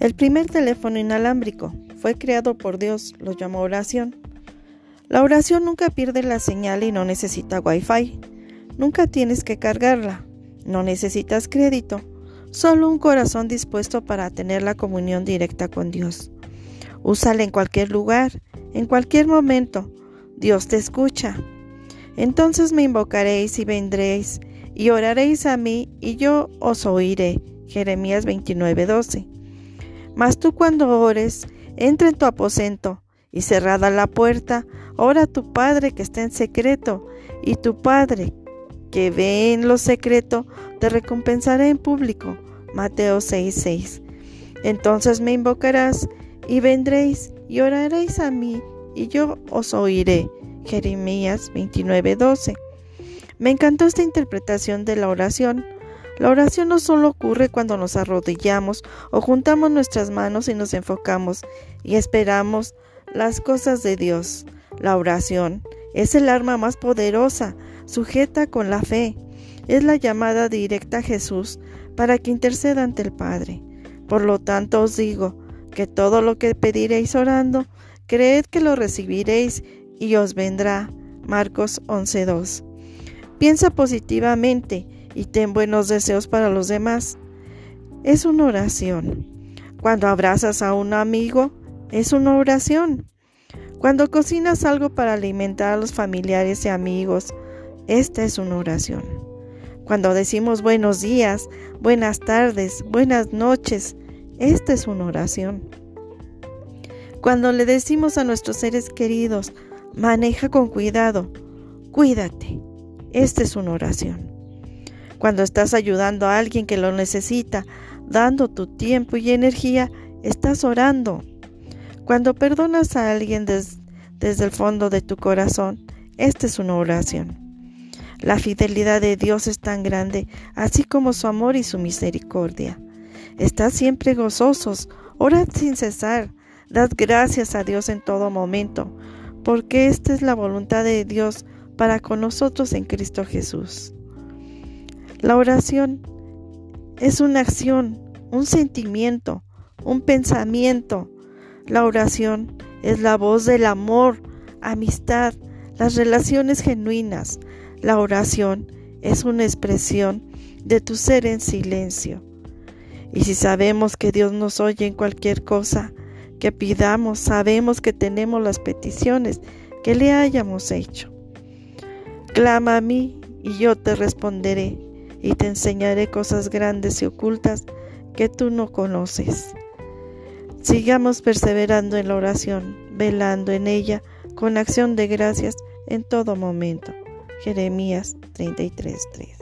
El primer teléfono inalámbrico fue creado por Dios, lo llamó oración. La oración nunca pierde la señal y no necesita wifi. Nunca tienes que cargarla. No necesitas crédito. Solo un corazón dispuesto para tener la comunión directa con Dios. Úsala en cualquier lugar, en cualquier momento. Dios te escucha. Entonces me invocaréis y vendréis y oraréis a mí y yo os oiré. Jeremías 29:12. Mas tú cuando ores, entra en tu aposento y cerrada la puerta, ora a tu Padre que está en secreto, y tu Padre que ve en lo secreto, te recompensará en público. Mateo 6:6. Entonces me invocarás y vendréis y oraréis a mí, y yo os oiré. Jeremías 29:12. Me encantó esta interpretación de la oración la oración no solo ocurre cuando nos arrodillamos o juntamos nuestras manos y nos enfocamos y esperamos las cosas de Dios. La oración es el arma más poderosa, sujeta con la fe. Es la llamada directa a Jesús para que interceda ante el Padre. Por lo tanto os digo que todo lo que pediréis orando, creed que lo recibiréis y os vendrá. Marcos 11.2. Piensa positivamente y ten buenos deseos para los demás. Es una oración. Cuando abrazas a un amigo, es una oración. Cuando cocinas algo para alimentar a los familiares y amigos, esta es una oración. Cuando decimos buenos días, buenas tardes, buenas noches, esta es una oración. Cuando le decimos a nuestros seres queridos, maneja con cuidado, cuídate, esta es una oración. Cuando estás ayudando a alguien que lo necesita, dando tu tiempo y energía, estás orando. Cuando perdonas a alguien desde el fondo de tu corazón, esta es una oración. La fidelidad de Dios es tan grande, así como su amor y su misericordia. Estad siempre gozosos, orad sin cesar, dad gracias a Dios en todo momento, porque esta es la voluntad de Dios para con nosotros en Cristo Jesús. La oración es una acción, un sentimiento, un pensamiento. La oración es la voz del amor, amistad, las relaciones genuinas. La oración es una expresión de tu ser en silencio. Y si sabemos que Dios nos oye en cualquier cosa que pidamos, sabemos que tenemos las peticiones que le hayamos hecho. Clama a mí y yo te responderé y te enseñaré cosas grandes y ocultas que tú no conoces. Sigamos perseverando en la oración, velando en ella con acción de gracias en todo momento. Jeremías 33:3